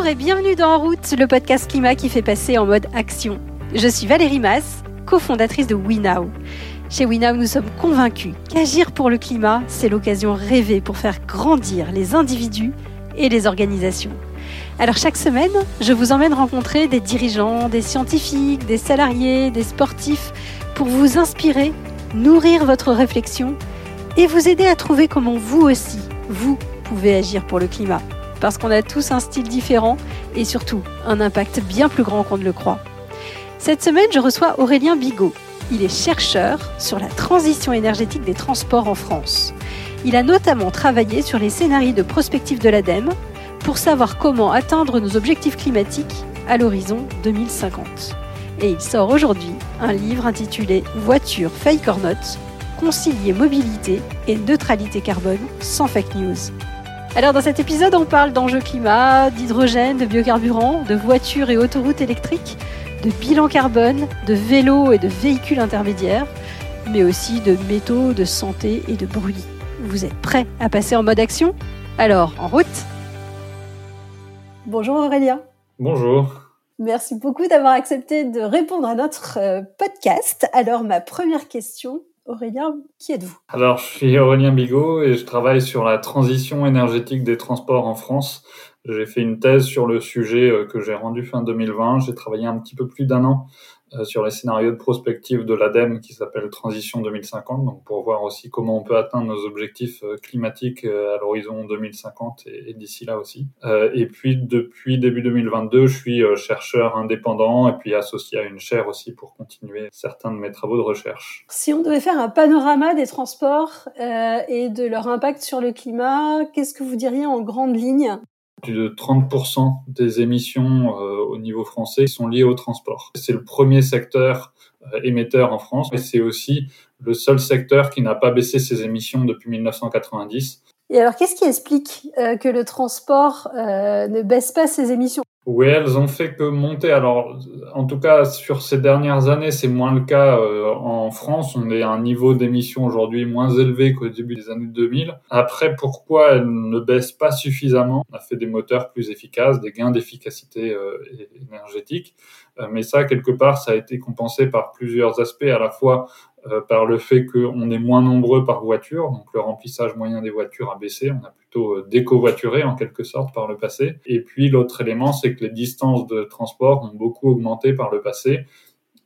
Bonjour et bienvenue dans En route, le podcast climat qui fait passer en mode action. Je suis Valérie Mass, cofondatrice de WeNow. Chez WeNow, nous sommes convaincus qu'agir pour le climat, c'est l'occasion rêvée pour faire grandir les individus et les organisations. Alors chaque semaine, je vous emmène rencontrer des dirigeants, des scientifiques, des salariés, des sportifs pour vous inspirer, nourrir votre réflexion et vous aider à trouver comment vous aussi, vous pouvez agir pour le climat. Parce qu'on a tous un style différent et surtout un impact bien plus grand qu'on ne le croit. Cette semaine, je reçois Aurélien Bigot. Il est chercheur sur la transition énergétique des transports en France. Il a notamment travaillé sur les scénarios de prospective de l'ADEME pour savoir comment atteindre nos objectifs climatiques à l'horizon 2050. Et il sort aujourd'hui un livre intitulé Voiture fake or not, concilier mobilité et neutralité carbone sans fake news. Alors dans cet épisode, on parle d'enjeux climat, d'hydrogène, de biocarburants, de voitures et autoroutes électriques, de bilan carbone, de vélos et de véhicules intermédiaires, mais aussi de métaux, de santé et de bruit. Vous êtes prêts à passer en mode action? Alors, en route Bonjour Aurélien. Bonjour. Merci beaucoup d'avoir accepté de répondre à notre euh, podcast. Alors, ma première question, Aurélien, qui êtes-vous? Alors, je suis Aurélien Bigot et je travaille sur la transition énergétique des transports en France. J'ai fait une thèse sur le sujet euh, que j'ai rendu fin 2020. J'ai travaillé un petit peu plus d'un an sur les scénarios de prospective de l'ADEME qui s'appelle Transition 2050, donc pour voir aussi comment on peut atteindre nos objectifs euh, climatiques euh, à l'horizon 2050 et, d'ici là aussi. et puis depuis début 2022, je suis chercheur indépendant et puis associé à une chaire aussi pour continuer certains de mes travaux de recherche. Si on devait faire un panorama des transports et de leur impact sur le climat, qu'est-ce que vous diriez en grande ligne? Plus de 30% des émissions euh, au niveau français sont liées au transport. C'est le premier secteur euh, émetteur en France, mais c'est aussi le seul secteur qui n'a pas baissé ses émissions depuis 1990. Et alors, qu'est-ce qui explique euh, que le transport ne baisse pas ses émissions? Oui, elles ont fait que monter. Alors, en tout cas, sur ces dernières années, c'est moins le cas euh, en France. On est à un niveau d'émission aujourd'hui moins élevé qu'au début des années 2000. Après, pourquoi elles ne baissent pas suffisamment? On a fait des moteurs plus efficaces, des gains d'efficacité euh, énergétique. Euh, mais ça, quelque part, ça a été compensé par plusieurs aspects, à la fois par le fait qu'on est moins nombreux par voiture, donc le remplissage moyen des voitures a baissé, on a plutôt euh, décovoituré en quelque sorte par le passé. Et puis l'autre élément, c'est que les distances de transport ont beaucoup augmenté par le passé.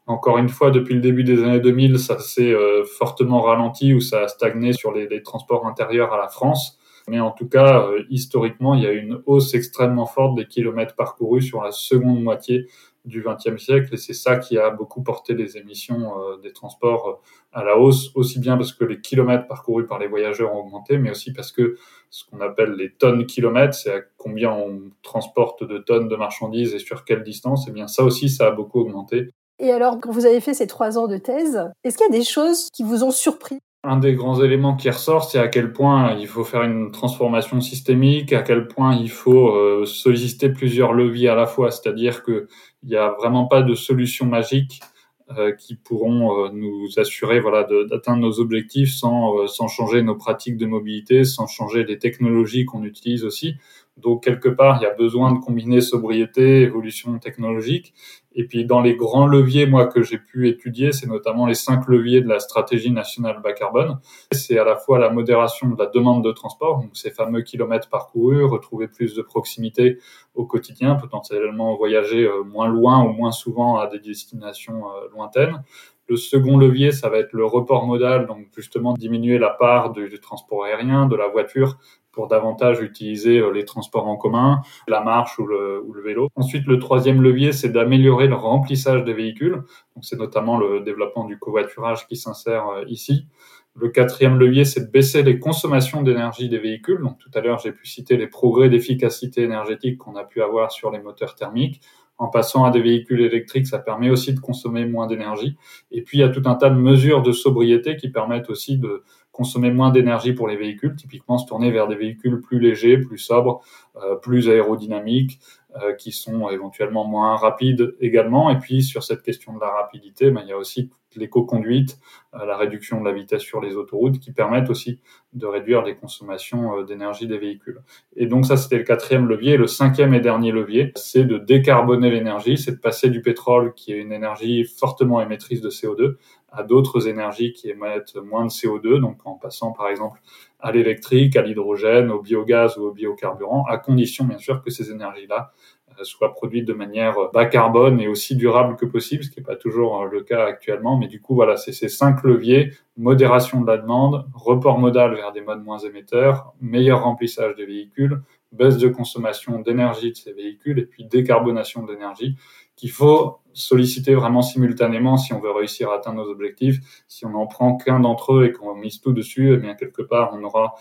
Encore une fois, depuis le début des années 2000, ça s'est euh, fortement ralenti ou ça a stagné sur les, les, transports intérieurs à la France. Mais en tout cas, historiquement, il y a une hausse extrêmement forte des kilomètres parcourus sur la seconde moitié du XXe siècle et c'est ça qui a beaucoup porté les émissions euh, des transports euh, à la hausse, aussi bien parce que les kilomètres parcourus par les voyageurs ont augmenté, mais aussi parce que ce qu'on appelle les tonnes kilomètres, c'est à combien on transporte de tonnes de marchandises et sur quelle distance, et eh bien ça aussi, ça a beaucoup augmenté. Et alors, quand vous avez fait ces trois ans de thèse, est-ce qu'il y a des choses qui vous ont surpris? Un des grands éléments qui ressort, c'est à quel point il faut faire une transformation systémique, à quel point il faut euh, solliciter plusieurs leviers à la fois. C'est-à-dire qu'il n'y a vraiment pas de solution magique euh, qui pourront euh, nous assurer voilà, d'atteindre nos objectifs sans, sans changer nos pratiques de mobilité, sans changer les technologies qu'on utilise aussi. Donc quelque part, il y a besoin de combiner sobriété, évolution technologique. Et puis dans les grands leviers, moi que j'ai pu étudier, c'est notamment les cinq leviers de la stratégie nationale bas carbone. C'est à la fois la modération de la demande de transport, donc ces fameux kilomètres parcourus, retrouver plus de proximité au quotidien, potentiellement voyager euh, moins loin ou moins souvent à des destinations euh, lointaines. Le second levier, ça va être le report modal, donc justement diminuer la part du, transport aérien, de la voiture pour davantage utiliser euh, les transports en commun, la marche ou le, ou le vélo. Ensuite, le troisième levier, c'est d'améliorer le remplissage des véhicules. Donc, c'est notamment le développement du covoiturage qui s'insère euh, ici. Le quatrième levier, c'est de baisser les consommations d'énergie des véhicules. Donc, tout à l'heure, j'ai pu citer les progrès d'efficacité énergétique qu'on a pu avoir sur les moteurs thermiques. En passant à des véhicules électriques, ça permet aussi de consommer moins d'énergie. Et puis, il y a tout un tas de mesures de sobriété qui permettent aussi de, consommer moins d'énergie pour les véhicules, typiquement se tourner vers des véhicules plus légers, plus sobres, euh, plus aérodynamiques, euh, qui sont éventuellement moins rapides également. Et puis sur cette question de la rapidité, ben, il y a aussi l'éco-conduite, euh, la réduction de la vitesse sur les autoroutes, qui permettent aussi de réduire les consommations d'énergie des véhicules. Et donc ça, c'était le quatrième levier. Le cinquième et dernier levier, c'est de décarboner l'énergie, c'est de passer du pétrole, qui est une énergie fortement émettrice de CO2, à d'autres énergies qui émettent moins de CO2, donc en passant par exemple à l'électrique, à l'hydrogène, au biogaz ou au biocarburant, à condition bien sûr que ces énergies-là euh, soient produites de manière bas carbone et aussi durable que possible, ce qui n'est pas toujours euh, le cas actuellement. Mais du coup, voilà, c'est ces cinq leviers modération de la demande, report modal vers des modes moins émetteurs, meilleur remplissage des véhicules, baisse de consommation d'énergie de ces véhicules et puis décarbonation de l'énergie qu'il faut solliciter vraiment simultanément si on veut réussir à atteindre nos objectifs. Si on n'en prend qu'un d'entre eux et qu'on mise tout dessus, eh bien quelque part on aura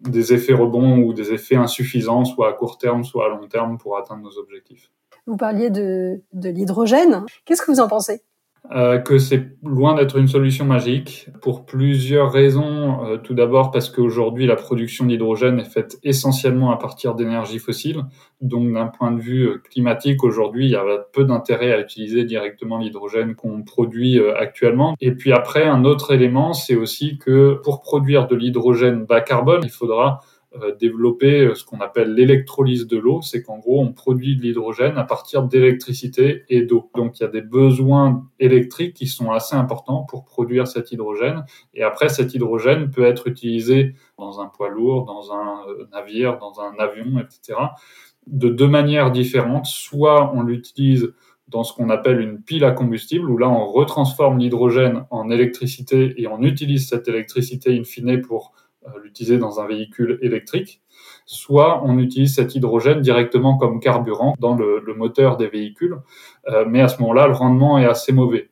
des effets rebonds ou des effets insuffisants, soit à court terme, soit à long terme, pour atteindre nos objectifs. Vous parliez de, de l'hydrogène. Qu'est-ce que vous en pensez? Euh, que c'est loin d'être une solution magique pour plusieurs raisons. Euh, tout d'abord parce qu'aujourd'hui la production d'hydrogène est faite essentiellement à partir d'énergie fossile. Donc d'un point de vue euh, climatique, aujourd'hui il y a peu d'intérêt à utiliser directement l'hydrogène qu'on produit actuellement. Et puis après, un autre élément, c'est aussi que pour produire de l'hydrogène bas carbone, il faudra euh, développer euh, ce qu'on appelle l'électrolyse de l'eau, c'est qu'en gros on produit de l'hydrogène à partir d'électricité et d'eau. Donc il y a des besoins électriques qui sont assez importants pour produire cet hydrogène. Et après cet hydrogène peut être utilisé dans un poids lourd, dans un euh, navire, dans un avion, etc. De deux manières différentes. Soit on l'utilise dans ce qu'on appelle une pile à combustible, où là on retransforme l'hydrogène en électricité et on utilise cette électricité in fine pour euh, l'utiliser dans un véhicule électrique, soit on utilise cet hydrogène directement comme carburant dans le, moteur des véhicules, euh, mais à ce moment-là, le rendement est assez mauvais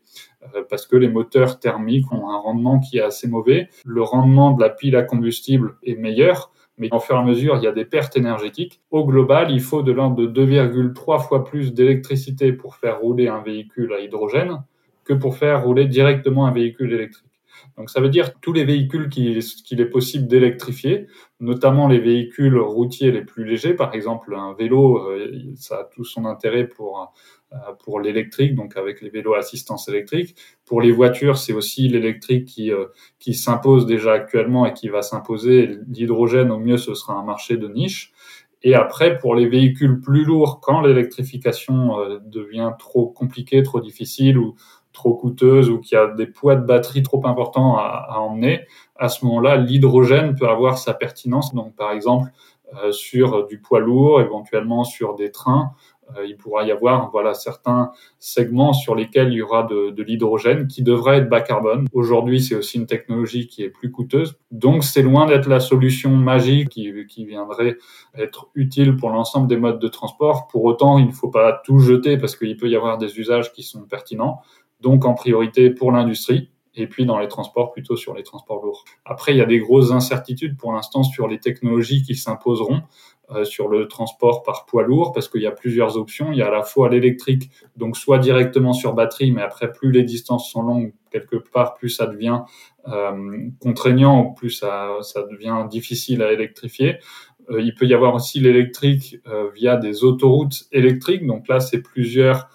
euh, parce que les moteurs thermiques ont un rendement qui est assez mauvais. Le rendement de la pile à combustible est meilleur, mais en fur et à mesure, il y a des pertes énergétiques. Au global, il faut de l'ordre de 2,3 fois plus d'électricité pour faire rouler un véhicule à hydrogène que pour faire rouler directement un véhicule électrique. Donc ça veut dire tous les véhicules qu'il est possible d'électrifier, notamment les véhicules routiers les plus légers, par exemple un vélo, euh, ça a tout son intérêt pour euh, pour l'électrique, donc avec les vélos assistance électrique. Pour les voitures, c'est aussi l'électrique qui euh, qui s'impose déjà actuellement et qui va s'imposer. L'hydrogène, au mieux, ce sera un marché de niche. Et après, pour les véhicules plus lourds, quand l'électrification devient trop compliquée, trop difficile ou trop coûteuse ou qui a des poids de batterie trop importants à, à emmener, à ce moment-là, l'hydrogène peut avoir sa pertinence. Donc, par exemple, euh, sur du poids lourd, éventuellement sur des trains, euh, il pourra y avoir voilà certains segments sur lesquels il y aura de, de l'hydrogène qui devrait être bas carbone. Aujourd'hui, c'est aussi une technologie qui est plus coûteuse, donc c'est loin d'être la solution magique qui, qui viendrait être utile pour l'ensemble des modes de transport. Pour autant, il ne faut pas tout jeter parce qu'il peut y avoir des usages qui sont pertinents donc en priorité pour l'industrie, et puis dans les transports plutôt sur les transports lourds. Après, il y a des grosses incertitudes pour l'instant sur les technologies qui s'imposeront euh, sur le transport par poids lourd, parce qu'il y a plusieurs options. Il y a à la fois l'électrique, donc soit directement sur batterie, mais après, plus les distances sont longues, quelque part, plus ça devient euh, contraignant, plus ça, ça devient difficile à électrifier. Euh, il peut y avoir aussi l'électrique euh, via des autoroutes électriques, donc là, c'est plusieurs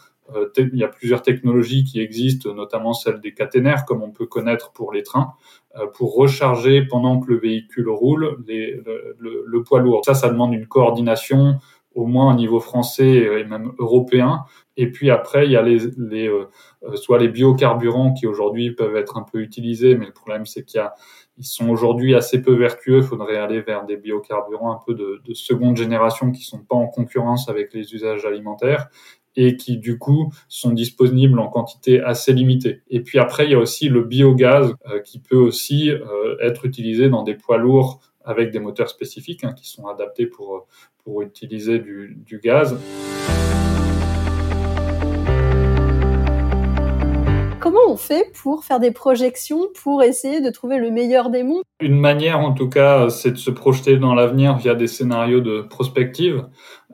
il y a plusieurs technologies qui existent, notamment celle des caténaires, comme on peut connaître pour les trains, euh, pour recharger pendant que le véhicule roule le, poids lourd. Ça, ça demande une coordination, au moins au niveau français et même européen. Et puis après, il y a les, euh, soit les biocarburants qui aujourd'hui peuvent être un peu utilisés, mais le problème c'est qu'il y a ils sont aujourd'hui assez peu vertueux. Il faudrait aller vers des biocarburants un peu de, de, seconde génération qui sont pas en concurrence avec les usages alimentaires et qui du coup sont disponibles en quantité assez limitée. Et puis après, il y a aussi le biogaz euh, qui peut aussi euh, être utilisé dans des poids lourds avec des moteurs spécifiques hein, qui sont adaptés pour, pour utiliser du gaz. Comment on fait pour faire des projections, pour essayer de trouver le meilleur des mondes? Une manière, en tout cas, c'est de se projeter dans l'avenir via des scénarios de prospective.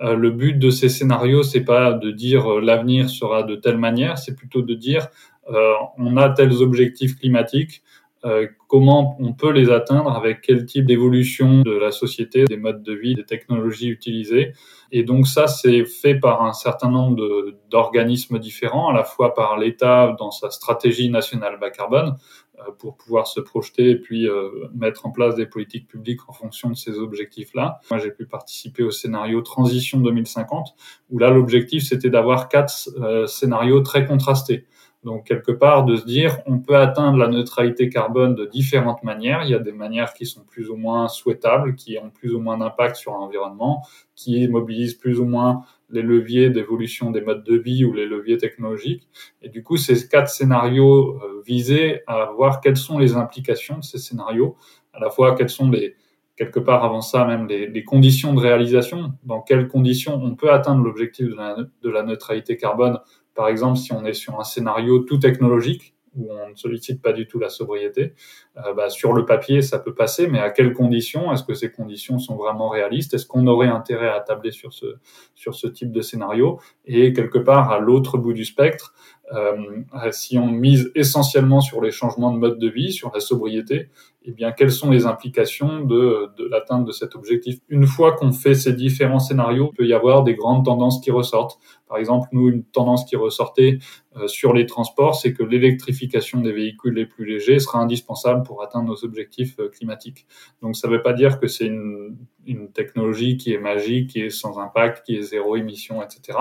Euh, le but de ces scénarios, c'est pas de dire euh, l'avenir sera de telle manière, c'est plutôt de dire euh, on a tels objectifs climatiques, euh, comment on peut les atteindre, avec quel type d'évolution de la société, des modes de vie, des technologies utilisées. Et donc ça, c'est fait par un certain nombre d'organismes différents, à la fois par l'État dans sa stratégie nationale bas carbone, euh, pour pouvoir se projeter et puis euh, mettre en place des politiques publiques en fonction de ces objectifs-là. Moi, j'ai pu participer au scénario Transition 2050, où là, l'objectif, c'était d'avoir quatre scénarios très contrastés. Donc quelque part de se dire on peut atteindre la neutralité carbone de différentes manières. Il y a des manières qui sont plus ou moins souhaitables, qui ont plus ou moins d'impact sur l'environnement, qui mobilisent plus ou moins les leviers d'évolution des modes de vie ou les leviers technologiques. Et du coup, ces quatre scénarios euh, visaient à voir quelles sont les implications de ces scénarios, à la fois quelles sont les quelque part avant ça même les, conditions de réalisation, dans quelles conditions on peut atteindre l'objectif de la neutralité carbone par exemple, si on est sur un scénario tout technologique, où on ne sollicite pas du tout la sobriété, euh, bah, sur le papier, ça peut passer, mais à quelles conditions? Est-ce que ces conditions sont vraiment réalistes? Est-ce qu'on aurait intérêt à tabler sur ce, sur ce type de scénario? Et quelque part, à l'autre bout du spectre, euh, si on mise essentiellement sur les changements de mode de vie, sur la sobriété, eh bien, quelles sont les implications de, de l'atteinte de cet objectif? Une fois qu'on fait ces différents scénarios, il peut y avoir des grandes tendances qui ressortent. Par exemple, nous, une tendance qui ressortait sur les transports, c'est que l'électrification des véhicules les plus légers sera indispensable pour atteindre nos objectifs euh, climatiques. Donc, ça ne veut pas dire que c'est une, une technologie qui est magique, qui est sans impact, qui est zéro émission, etc.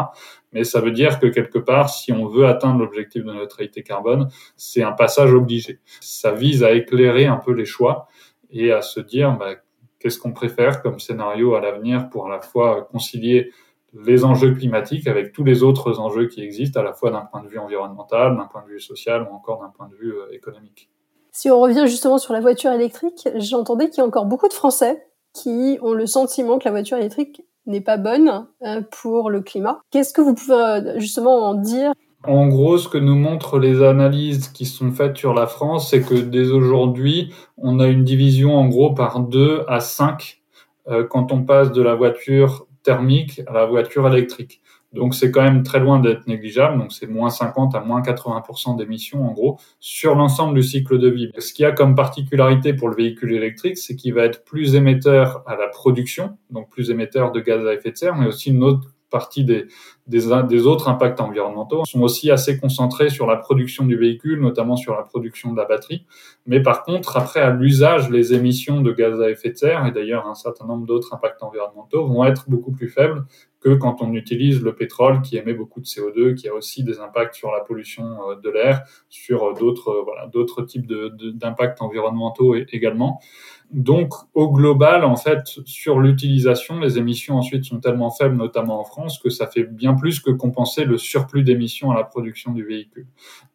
Mais ça veut dire que quelque part, si on veut atteindre l'objectif de neutralité carbone, c'est un passage obligé. Ça vise à éclairer un peu les choix et à se dire bah, qu'est-ce qu'on préfère comme scénario à l'avenir pour à la fois concilier les enjeux climatiques avec tous les autres enjeux qui existent, à la fois d'un point de vue environnemental, d'un point de vue social ou encore d'un point de vue euh, économique. Si on revient justement sur la voiture électrique, j'entendais qu'il y a encore beaucoup de Français qui ont le sentiment que la voiture électrique n'est pas bonne euh, pour le climat. Qu'est-ce que vous pouvez euh, justement en dire? En gros, ce que nous montrent les analyses qui sont faites sur la France, c'est que dès aujourd'hui, on a une division en gros par 2 à 5 quand on passe de la voiture thermique à la voiture électrique. Donc c'est quand même très loin d'être négligeable. Donc c'est moins 50 à moins 80% d'émissions en gros sur l'ensemble du cycle de vie. Ce qu'il y a comme particularité pour le véhicule électrique, c'est qu'il va être plus émetteur à la production, donc plus émetteur de gaz à effet de serre, mais aussi une autre partie des, autres impacts environnementaux sont aussi assez concentrés sur la production du véhicule, notamment sur la production de la batterie. Mais par contre, après, à l'usage, les émissions de gaz à effet de serre, et d'ailleurs un certain nombre d'autres impacts environnementaux, vont être beaucoup plus faibles que quand on utilise le pétrole qui émet beaucoup de CO2, qui a aussi des impacts sur la pollution euh, de l'air, sur euh, d'autres euh, voilà, d'autres types d'impacts environnementaux également. Donc, au global, en fait, sur l'utilisation, les émissions ensuite sont tellement faibles, notamment en France, que ça fait bien plus que compenser le surplus d'émissions à la production du véhicule.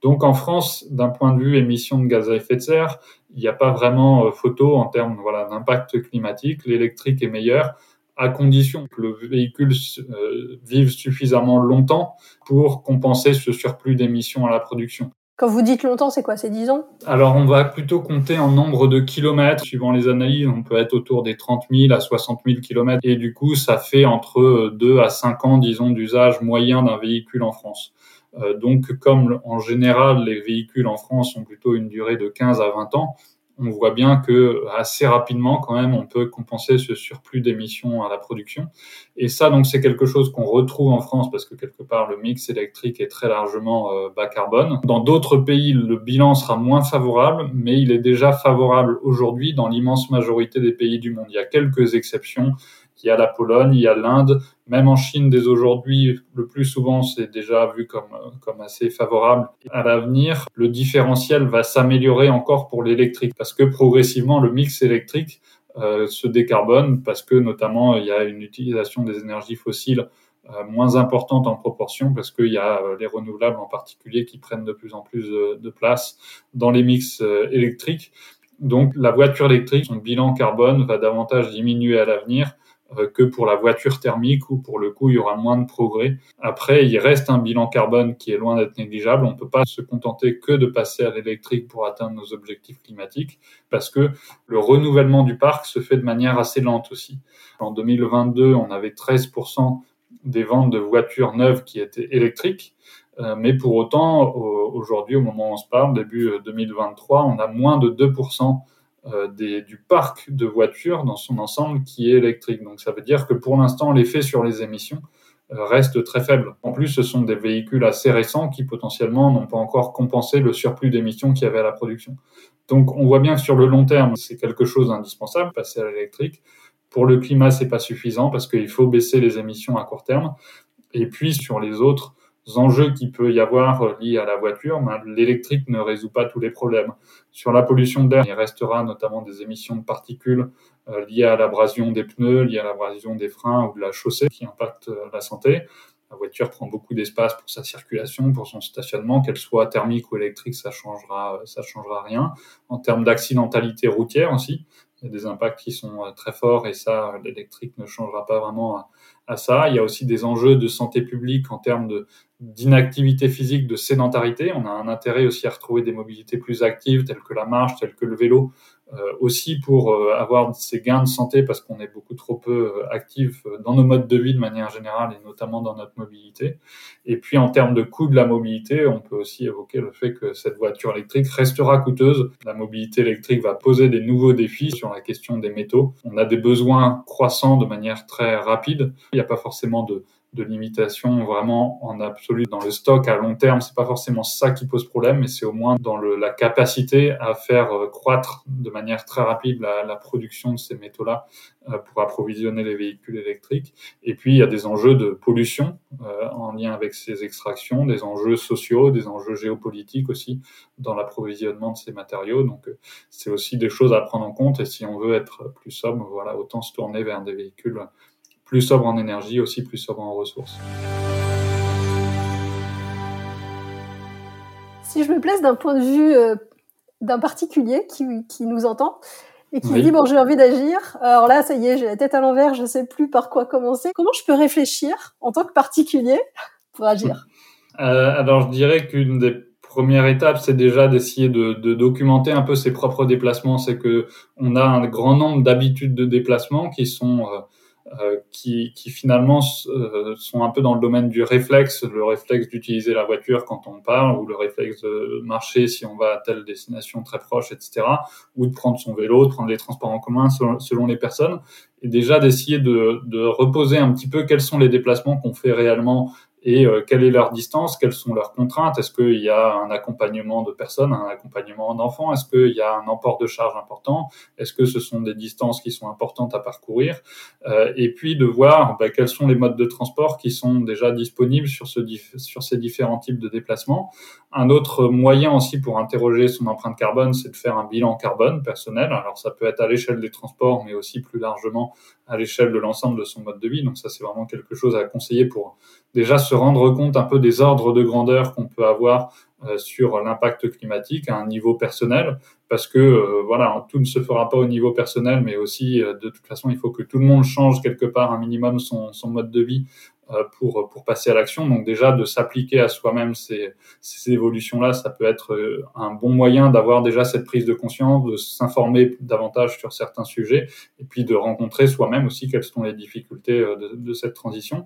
Donc, en France, d'un point de vue émissions de gaz à effet de serre, il n'y a pas vraiment photo en termes voilà, d'impact climatique. L'électrique est meilleur à condition que le véhicule euh, vive suffisamment longtemps pour compenser ce surplus d'émissions à la production. Quand vous dites longtemps, c'est quoi C'est 10 ans? Alors, on va plutôt compter en nombre de kilomètres. Suivant les analyses, on peut être autour des 30 000 à 60 000 kilomètres. Et du coup, ça fait entre 2 à 5 ans, disons, d'usage moyen d'un véhicule en France. Euh, donc, comme en général, les véhicules en France ont plutôt une durée de 15 à 20 ans, on voit bien que assez rapidement, quand même, on peut compenser ce surplus d'émissions à la production. Et ça, donc, c'est quelque chose qu'on retrouve en France parce que quelque part, le mix électrique est très largement euh, bas carbone. Dans d'autres pays, le bilan sera moins favorable, mais il est déjà favorable aujourd'hui dans l'immense majorité des pays du monde. Il y a quelques exceptions il y a la Pologne, il y a l'Inde, même en Chine dès aujourd'hui, le plus souvent c'est déjà vu comme, comme assez favorable. À l'avenir, le différentiel va s'améliorer encore pour l'électrique parce que progressivement le mix électrique euh, se décarbone parce que notamment il y a une utilisation des énergies fossiles euh, moins importante en proportion parce qu'il y a euh, les renouvelables en particulier qui prennent de plus en plus de, place dans les mix euh, électriques. Donc la voiture électrique, son bilan carbone va davantage diminuer à l'avenir euh, que pour la voiture thermique où pour le coup il y aura moins de progrès. Après, il reste un bilan carbone qui est loin d'être négligeable. On ne peut pas se contenter que de passer à l'électrique pour atteindre nos objectifs climatiques parce que le renouvellement du parc se fait de manière assez lente aussi. En 2022, on avait 13% des ventes de voitures neuves qui étaient électriques. mais pour autant, aujourd'hui, au moment où on se parle, début 2023, on a moins de 2% des, du parc de voitures dans son ensemble qui est électrique. Donc ça veut dire que pour l'instant, l'effet sur les émissions reste très faible. En plus, ce sont des véhicules assez récents qui potentiellement n'ont pas encore compensé le surplus d'émissions qu'il y avait à la production. Donc on voit bien que sur le long terme, c'est quelque chose d'indispensable, passer à l'électrique. Pour le climat, c'est pas suffisant parce qu'il faut baisser les émissions à court terme. Et puis sur les autres enjeux qu'il peut y avoir liés à la voiture, ben, l'électrique ne résout pas tous les problèmes. Sur la pollution d'air, il restera notamment des émissions de particules euh, liées à l'abrasion des pneus, liées à l'abrasion des freins ou de la chaussée qui impactent euh, la santé. La voiture prend beaucoup d'espace pour sa circulation, pour son stationnement, qu'elle soit thermique ou électrique, ça changera, ça changera rien. En termes d'accidentalité routière aussi, il y a des impacts qui sont euh, très forts et ça, l'électrique ne changera pas vraiment à ça. Il y a aussi des enjeux de santé publique en termes d'inactivité physique, de sédentarité. On a un intérêt aussi à retrouver des mobilités plus actives telles que la marche, telles que le vélo, aussi pour euh, avoir ces gains de santé parce qu'on est beaucoup trop peu euh, actif dans nos modes de vie de manière générale et notamment dans notre mobilité. Et puis en termes de coût de la mobilité, on peut aussi évoquer le fait que cette voiture électrique restera coûteuse. La mobilité électrique va poser des nouveaux défis sur la question des métaux. On a des besoins croissants de manière très rapide. Il n'y a pas forcément de de limitation vraiment en absolu dans le stock à long terme. C'est pas forcément ça qui pose problème, mais c'est au moins dans le, la capacité à faire euh, croître de manière très rapide la, la production de ces métaux-là euh, pour approvisionner les véhicules électriques. Et puis il y a des enjeux de pollution euh, en lien avec ces extractions, des enjeux sociaux, des enjeux géopolitiques aussi dans l'approvisionnement de ces matériaux. Donc c'est aussi des choses à prendre en compte. Et si on veut être plus sobre, voilà, autant se tourner vers des véhicules plus sobre en énergie, aussi plus sobre en ressources. Si je me place d'un point de vue euh, d'un particulier qui, qui, nous entend et qui dit bon j'ai envie d'agir, alors là ça y est j'ai la tête à l'envers, je sais plus par quoi commencer. Comment je peux réfléchir en tant que particulier pour agir? Euh, Alors je dirais qu'une des premières étapes, c'est déjà d'essayer de, de, documenter un peu ses propres déplacements. C'est que on a un grand nombre d'habitudes de déplacement qui sont euh, qui, qui, finalement euh, sont un peu dans le domaine du réflexe, le réflexe d'utiliser la voiture quand on part, ou le réflexe de marcher si on va à telle destination très proche, etc., ou de prendre son vélo, de prendre les transports en commun selon, selon les personnes, et déjà d'essayer de, de, reposer un petit peu quels sont les déplacements qu'on fait réellement et euh, quelle est leur distance, quelles sont leurs contraintes, est-ce qu'il y a un accompagnement de personnes, un accompagnement d'enfants, est-ce qu'il y a un emport de charge important, est-ce que ce sont des distances qui sont importantes à parcourir, euh, et puis de voir bah, quels sont les modes de transport qui sont déjà disponibles sur, ce, sur ces différents types de déplacements. Un autre moyen aussi pour interroger son empreinte carbone, c'est de faire un bilan carbone personnel. Alors ça peut être à l'échelle des transports, mais aussi plus largement à l'échelle de l'ensemble de son mode de vie. Donc ça, c'est vraiment quelque chose à conseiller pour déjà se rendre compte un peu des ordres de grandeur qu'on peut avoir euh, sur l'impact climatique à un niveau personnel, parce que euh, voilà, tout ne se fera pas au niveau personnel, mais aussi euh, de toute façon, il faut que tout le monde change quelque part un minimum son, mode de vie pour, pour passer à l'action. Donc déjà, de s'appliquer à soi-même ces, ces évolutions-là, ça peut être euh, un bon moyen d'avoir déjà cette prise de conscience, de s'informer davantage sur certains sujets, et puis de rencontrer soi-même aussi quelles sont les difficultés euh, de, de cette transition.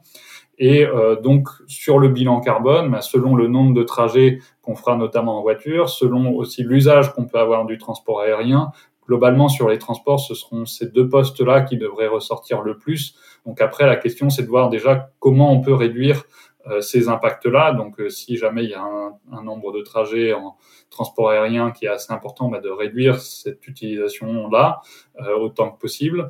Et euh, donc sur le bilan carbone, bah, selon le nombre de trajets qu'on fera notamment en voiture, selon aussi l'usage qu'on peut avoir du transport aérien, globalement sur les transports, ce seront ces deux postes-là qui devraient ressortir le plus. Donc après, la question, c'est de voir déjà comment on peut réduire ces impacts-là. Donc euh, si jamais il y a un, un, nombre de trajets en transport aérien qui est assez important, bah, de réduire cette utilisation-là euh, autant que possible,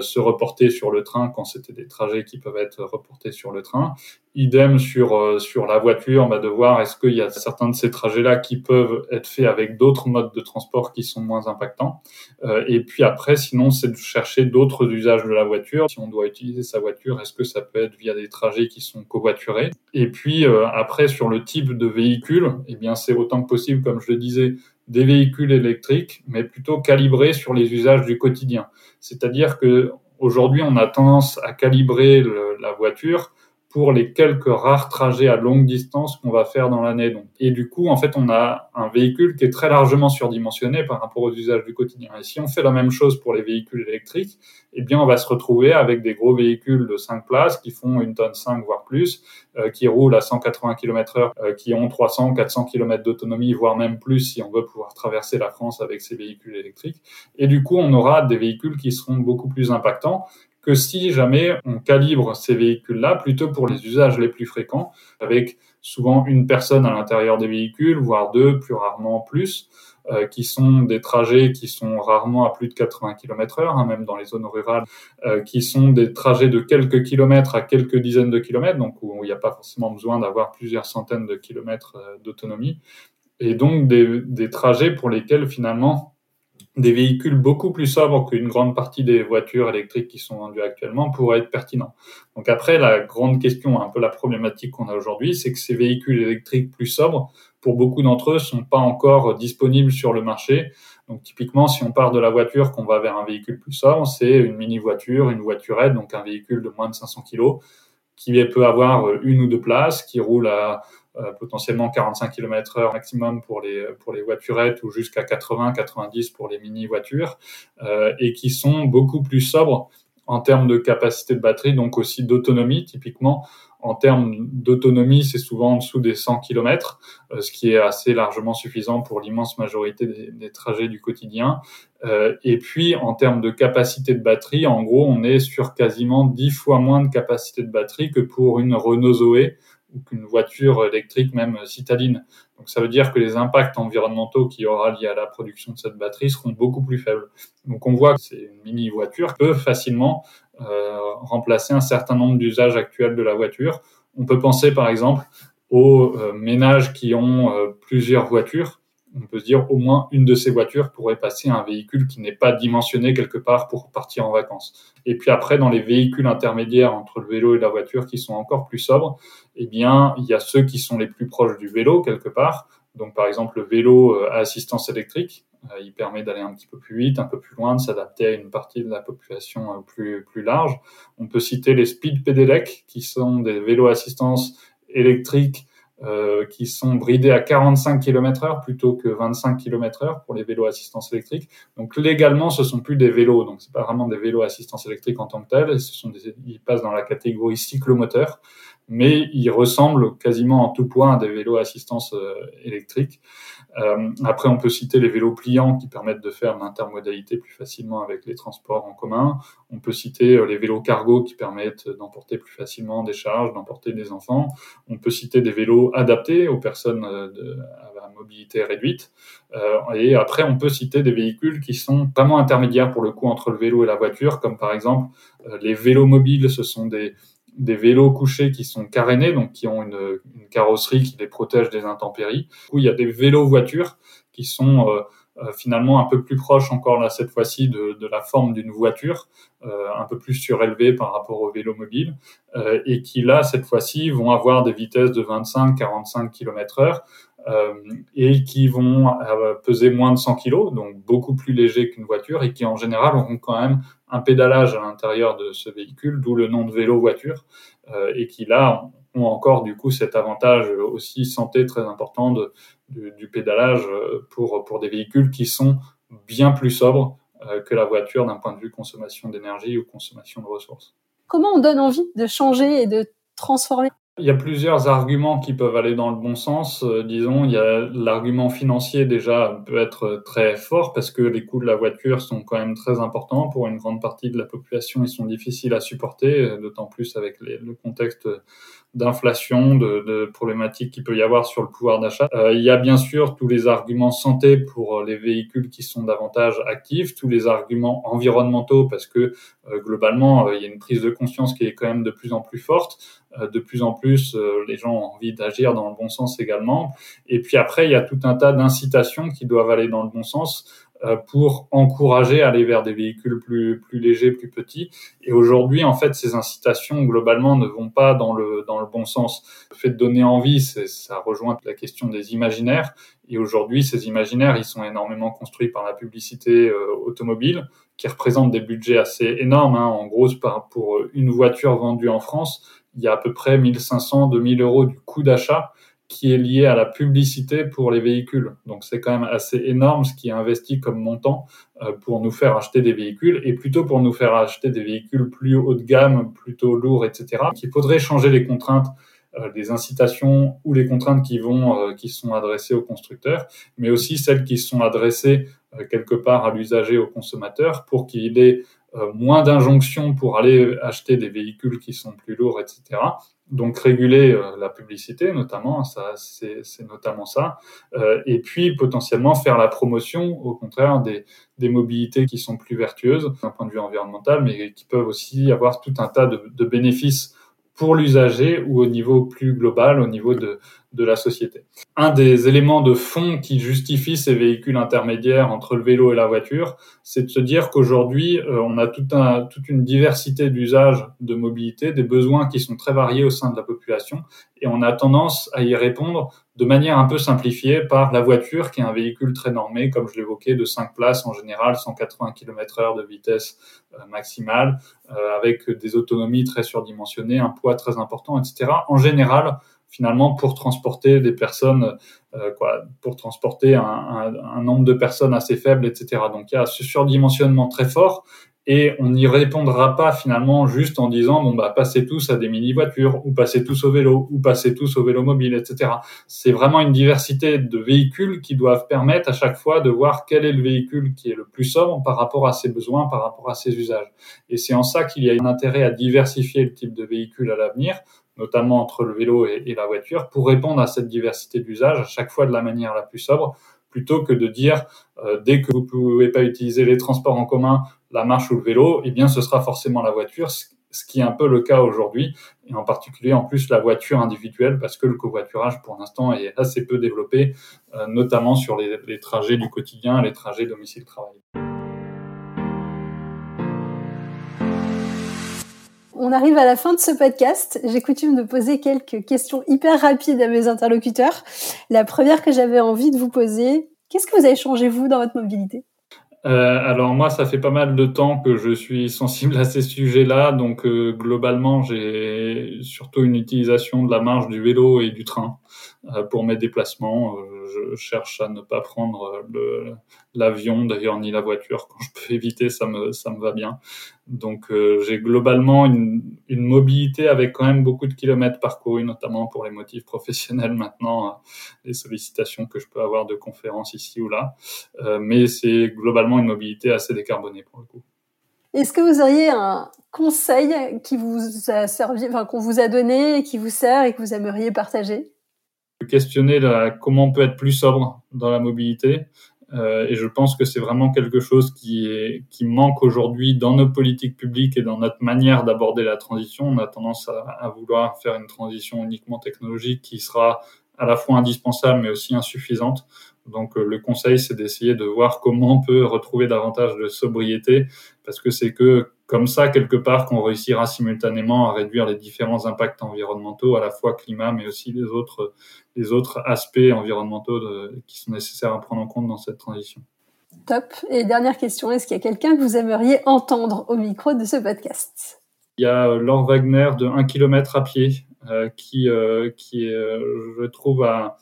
se reporter sur le train quand c'était des trajets qui peuvent être reportés sur le train, Idem sur euh, sur la voiture, bah, de voir est-ce qu'il y a certains de ces trajets-là qui peuvent être faits avec d'autres modes de transport qui sont moins impactants. Euh, et puis après, sinon, c'est de chercher d'autres usages de la voiture. Si on doit utiliser sa voiture, est-ce que ça peut être via des trajets qui sont covoiturés? Et puis euh, après, sur le type de véhicule, eh bien, c'est autant que possible, comme je le disais, des véhicules électriques, mais plutôt calibrés sur les usages du quotidien. C'est-à-dire que aujourd'hui, on a tendance à calibrer la voiture pour les quelques rares trajets à longue distance qu'on va faire dans l'année. Et du coup, en fait, on a un véhicule qui est très largement surdimensionné par rapport aux usages du quotidien. Et si on fait la même chose pour les véhicules électriques, eh bien, on va se retrouver avec des gros véhicules de 5 places qui font une tonne 5 voire plus, euh, qui roulent à 180 km heure, euh, qui ont 300, 400 km d'autonomie, voire même plus si on veut pouvoir traverser la France avec ces véhicules électriques. Et du coup, on aura des véhicules qui seront beaucoup plus impactants que si jamais on calibre ces véhicules-là plutôt pour les usages les plus fréquents, avec souvent une personne à l'intérieur des véhicules, voire deux, plus rarement plus, euh, qui sont des trajets qui sont rarement à plus de 80 km heure, hein, même dans les zones rurales, euh, qui sont des trajets de quelques kilomètres à quelques dizaines de kilomètres, donc où il n'y a pas forcément besoin d'avoir plusieurs centaines de kilomètres euh, d'autonomie, et donc des, des trajets pour lesquels finalement des véhicules beaucoup plus sobres qu'une grande partie des voitures électriques qui sont vendues actuellement pourraient être pertinents. Donc après, la grande question, un peu la problématique qu'on a aujourd'hui, c'est que ces véhicules électriques plus sobres, pour beaucoup d'entre eux, sont pas encore disponibles sur le marché. Donc typiquement, si on part de la voiture, qu'on va vers un véhicule plus sobre, c'est une mini-voiture, une voiturette, donc un véhicule de moins de 500 kg, qui peut avoir une ou deux places, qui roule à potentiellement 45 km heure maximum pour les, pour les voiturettes ou jusqu'à 80-90 pour les mini-voitures, euh, et qui sont beaucoup plus sobres en termes de capacité de batterie, donc aussi d'autonomie. Typiquement, en termes d'autonomie, c'est souvent en dessous des 100 km, euh, ce qui est assez largement suffisant pour l'immense majorité des, des, trajets du quotidien. Euh, et puis, en termes de capacité de batterie, en gros, on est sur quasiment 10 fois moins de capacité de batterie que pour une Renault Zoé ou qu'une voiture électrique même citadine. Donc ça veut dire que les impacts environnementaux qu'il y aura liés à la production de cette batterie seront beaucoup plus faibles. Donc on voit que c'est une mini voiture peut facilement euh, remplacer un certain nombre d'usages actuels de la voiture. On peut penser par exemple aux euh, ménages qui ont euh, plusieurs voitures on peut se dire au moins une de ces voitures pourrait passer à un véhicule qui n'est pas dimensionné quelque part pour partir en vacances. Et puis après, dans les véhicules intermédiaires entre le vélo et la voiture qui sont encore plus sobres, eh bien, il y a ceux qui sont les plus proches du vélo quelque part. Donc, par exemple, le vélo euh, à assistance électrique, euh, il permet d'aller un petit peu plus vite, un peu plus loin, de s'adapter à une partie de la population euh, plus, plus large. On peut citer les speed pedelec, qui sont des vélos à assistance électrique euh, qui sont bridés à 45 km heure plutôt que 25 km heure pour les vélos assistance électrique. Donc légalement, ce sont plus des vélos, donc c'est pas vraiment des vélos assistance électrique en tant que tels. Ce sont des, ils passent dans la catégorie cyclomoteur mais ils ressemblent quasiment en tout point à des vélos assistance euh, électrique. Euh, après, on peut citer les vélos pliants qui permettent de faire l'intermodalité plus facilement avec les transports en commun. On peut citer euh, les vélos cargo qui permettent d'emporter plus facilement des charges, d'emporter des enfants. On peut citer des vélos adaptés aux personnes de, à mobilité réduite. Euh, et après, on peut citer des véhicules qui sont vraiment intermédiaires pour le coup entre le vélo et la voiture, comme par exemple les vélos mobiles. Ce sont des des vélos couchés qui sont carénés, donc qui ont une, une, carrosserie qui les protège des intempéries. Coup, il y a des vélos voitures qui sont euh, euh, finalement un peu plus proches encore là cette fois-ci de, de, la forme d'une voiture, euh, un peu plus surélevée par rapport aux vélos mobiles, euh, et qui là cette fois-ci vont avoir des vitesses de 25-45 km/h et qui vont peser moins de 100 kg, donc beaucoup plus léger qu'une voiture, et qui en général auront quand même un pédalage à l'intérieur de ce véhicule, d'où le nom de vélo-voiture, euh, et qui là ont encore du coup cet avantage aussi santé très important de, du pédalage euh, pour, pour des véhicules qui sont bien plus sobres euh, que la voiture d'un point de vue consommation d'énergie ou consommation de ressources. Comment on donne envie de changer et de transformer il y a plusieurs arguments qui peuvent aller dans le bon sens. Euh, disons, il y a l'argument financier déjà peut être très fort parce que les coûts de la voiture sont quand même très importants pour une grande partie de la population. Ils sont difficiles à supporter, euh, d'autant plus avec le contexte d'inflation, de, de, problématiques qu'il peut y avoir sur le pouvoir d'achat. Euh, il y a bien sûr tous les arguments santé pour les véhicules qui sont davantage actifs, tous les arguments environnementaux parce que euh, globalement, il y a une prise de conscience qui est quand même de plus en plus forte. Euh, de plus en plus, euh, les gens ont envie d'agir dans le bon sens également. Et puis après, il y a tout un tas d'incitations qui doivent aller dans le bon sens euh, pour encourager à aller vers des véhicules plus, plus légers, plus petits. Et aujourd'hui, en fait, ces incitations, globalement, ne vont pas dans le, dans le bon sens. Le fait de donner envie, ça rejoint la question des imaginaires. Et aujourd'hui, ces imaginaires, ils sont énormément construits par la publicité euh, automobile, qui représente des budgets assez énormes. Hein. En gros, pour une voiture vendue en France, il y a à peu près 1500, 2000 euros du coût d'achat qui est lié à la publicité pour les véhicules. Donc c'est quand même assez énorme ce qui est investi comme montant euh, pour nous faire acheter des véhicules et plutôt pour nous faire acheter des véhicules plus haut de gamme, plutôt lourds, etc. Il faudrait changer les contraintes euh, des incitations ou les contraintes qui vont euh, qui sont adressées aux constructeurs, mais aussi celles qui sont adressées quelque part à l'usager, au consommateur, pour qu'il ait moins d'injonctions pour aller acheter des véhicules qui sont plus lourds, etc donc réguler euh, la publicité notamment, ça c'est notamment ça, euh, et puis potentiellement faire la promotion au contraire des, mobilités qui sont plus vertueuses d'un point de vue environnemental, mais qui peuvent aussi avoir tout un tas de bénéfices pour l'usager ou au niveau plus global, au niveau de, de la société. Un des éléments de fond qui justifie ces véhicules intermédiaires entre le vélo et la voiture, c'est de se dire qu'aujourd'hui, euh, on a tout un, toute une diversité d'usages de mobilité, des besoins qui sont très variés au sein de la population, et on a tendance à y répondre de manière un peu simplifiée par la voiture, qui est un véhicule très normé, comme je l'évoquais, de 5 places en général, 180 km heure de vitesse euh, maximale, euh, avec des autonomies très surdimensionnées, un poids très important, etc. En général, finalement pour transporter des personnes, euh, quoi, pour transporter un, un, un, nombre de personnes assez faible, etc. Donc il y a ce surdimensionnement très fort et on n'y répondra pas finalement juste en disant bon bah passez tous à des mini voitures ou passez tous au vélo ou passez tous au vélo mobile, etc. C'est vraiment une diversité de véhicules qui doivent permettre à chaque fois de voir quel est le véhicule qui est le plus sobre par rapport à ses besoins, par rapport à ses usages. Et c'est en ça qu'il y a un intérêt à diversifier le type de véhicule à l'avenir notamment entre le vélo et, la voiture, pour répondre à cette diversité d'usage à chaque fois de la manière la plus sobre, plutôt que de dire euh, dès que vous pouvez pas utiliser les transports en commun, la marche ou le vélo, eh bien ce sera forcément la voiture, ce qui est un peu le cas aujourd'hui, et en particulier en plus la voiture individuelle, parce que le covoiturage pour l'instant est assez peu développé, euh, notamment sur les, les trajets du quotidien, les trajets domicile-travail. On arrive à la fin de ce podcast. J'ai coutume de poser quelques questions hyper rapides à mes interlocuteurs. La première que j'avais envie de vous poser, qu'est-ce que vous avez changé vous dans votre mobilité? Euh, alors moi, ça fait pas mal de temps que je suis sensible à ces sujets-là, donc euh, globalement, j'ai surtout une utilisation de la marge du vélo et du train pour mes déplacements. je cherche à ne pas prendre l'avion, d'ailleurs ni la voiture quand je peux éviter, ça me ça me va bien. Donc euh, j'ai globalement une, mobilité avec quand même beaucoup de kilomètres parcourus, notamment pour les motifs professionnels maintenant, euh, les sollicitations que je peux avoir de conférences ici ou là. Euh, mais c'est globalement une mobilité assez décarbonée pour le coup. Est-ce que vous auriez un conseil qui vous a servi, enfin qu'on vous a donné, qui vous sert et que vous aimeriez partager? Questionner la, comment on peut être plus sobre dans la mobilité. Euh, et je pense que c'est vraiment quelque chose qui, est, qui manque aujourd'hui dans nos politiques publiques et dans notre manière d'aborder la transition. On a tendance à, à, vouloir faire une transition uniquement technologique qui sera à la fois indispensable mais aussi insuffisante. Donc euh, le conseil, c'est d'essayer de voir comment on peut retrouver davantage de sobriété, parce que c'est que comme ça, quelque part, qu'on réussira simultanément à réduire les différents impacts environnementaux, à la fois climat, mais aussi les autres, les autres aspects environnementaux qui sont nécessaires à prendre en compte dans cette transition. Top. Et dernière question, est-ce qu'il y a quelqu'un que vous aimeriez entendre au micro de ce podcast? Il y a Laure Wagner de 1 km à pied, euh, qui, euh, qui je trouve, a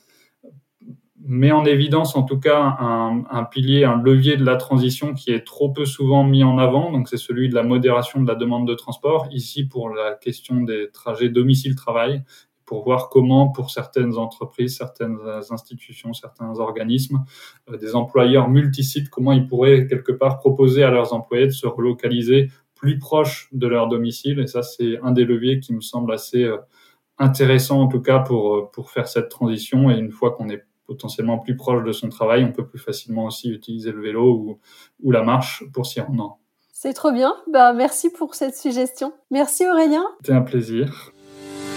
met en évidence en tout cas un, pilier, un levier de la transition qui est trop peu souvent mis en avant. Donc c'est celui de la modération de la demande de transport. Ici pour la question des trajets domicile-travail, pour voir comment pour certaines entreprises, certaines institutions, certains organismes, euh, des employeurs multisites, comment ils pourraient quelque part proposer à leurs employés de se relocaliser plus proche de leur domicile. Et ça c'est un des leviers qui me semble assez euh, intéressant en tout cas pour, euh, pour faire cette transition. Et une fois qu'on est potentiellement plus proche de son travail, on peut plus facilement aussi utiliser le vélo ou, ou la marche pour s'y rendre. C'est trop bien. Bah, merci pour cette suggestion. Merci Aurélien. C'était un plaisir.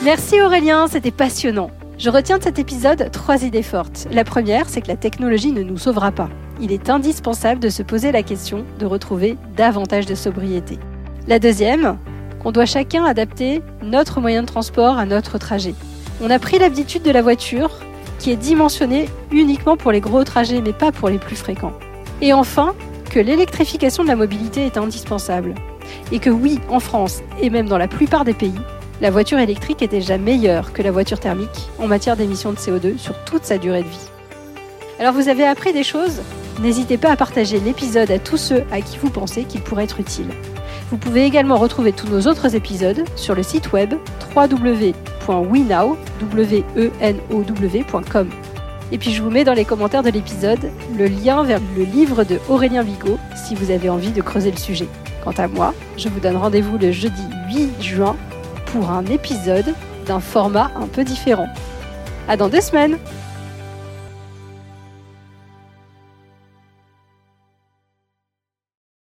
Merci Aurélien, c'était passionnant. Je retiens de cet épisode trois idées fortes. La première, c'est que la technologie ne nous sauvera pas. Il est indispensable de se poser la question de retrouver davantage de sobriété. La deuxième, qu'on doit chacun adapter notre moyen de transport à notre trajet. On a pris l'habitude de la voiture, qui est dimensionné uniquement pour les gros trajets mais pas pour les plus fréquents. Et enfin, que l'électrification de la mobilité est indispensable. Et que oui, en France, et même dans la plupart des pays, la voiture électrique est déjà meilleure que la voiture thermique en matière d'émissions de CO2 sur toute sa durée de vie. Alors vous avez appris des choses? N'hésitez pas à partager l'épisode à tous ceux à qui vous pensez qu'il pourrait être utile. Vous pouvez également retrouver tous nos autres épisodes sur le site web www.wenow.com. Et puis je vous mets dans les commentaires de l'épisode le lien vers le livre de Aurélien Vigo si vous avez envie de creuser le sujet. Quant à moi, je vous donne rendez-vous le jeudi 8 juin pour un épisode d'un format un peu différent. À dans deux semaines!